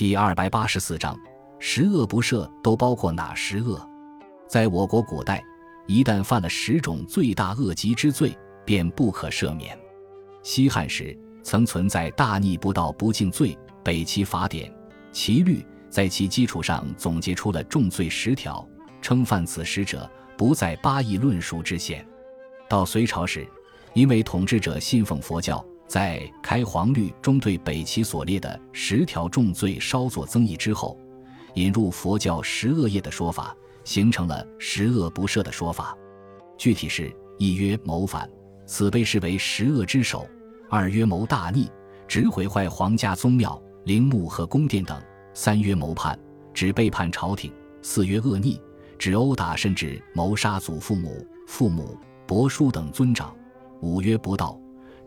第二百八十四章，十恶不赦都包括哪十恶？在我国古代，一旦犯了十种罪大恶极之罪，便不可赦免。西汉时曾存在大逆不道不敬罪北齐法典，齐律在其基础上总结出了重罪十条，称犯此十者不在八义论述之限。到隋朝时，因为统治者信奉佛教，在《开皇律》中对北齐所列的十条重罪稍作增益之后，引入佛教十恶业的说法，形成了十恶不赦的说法。具体是：一曰谋反，此被视为十恶之首；二曰谋大逆，指毁坏皇家宗庙、陵墓和宫殿等；三曰谋叛，指背叛朝廷；四曰恶逆，指殴打甚至谋杀祖父母、父母、伯叔等尊长。五曰不道，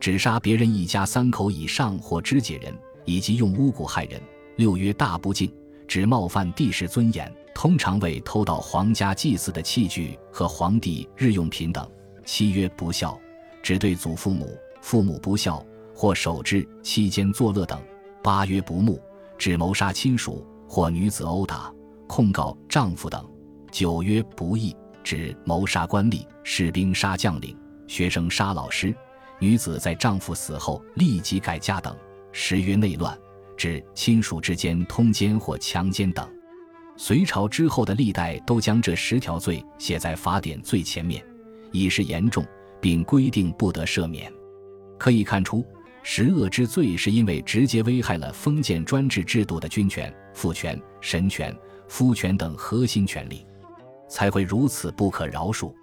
指杀别人一家三口以上或肢解人，以及用巫蛊害人。六曰大不敬，指冒犯帝室尊严，通常为偷盗皇家祭祀的器具和皇帝日用品等。七曰不孝，指对祖父母、父母不孝或守制期间作乐等。八曰不睦，指谋杀亲属或女子殴打、控告丈夫等。九曰不义，指谋杀官吏、士兵杀将领。学生杀老师，女子在丈夫死后立即改嫁等。十曰内乱，指亲属之间通奸或强奸等。隋朝之后的历代都将这十条罪写在法典最前面，以示严重，并规定不得赦免。可以看出，十恶之罪是因为直接危害了封建专制制度的君权、父权、神权、夫权等核心权利，才会如此不可饶恕。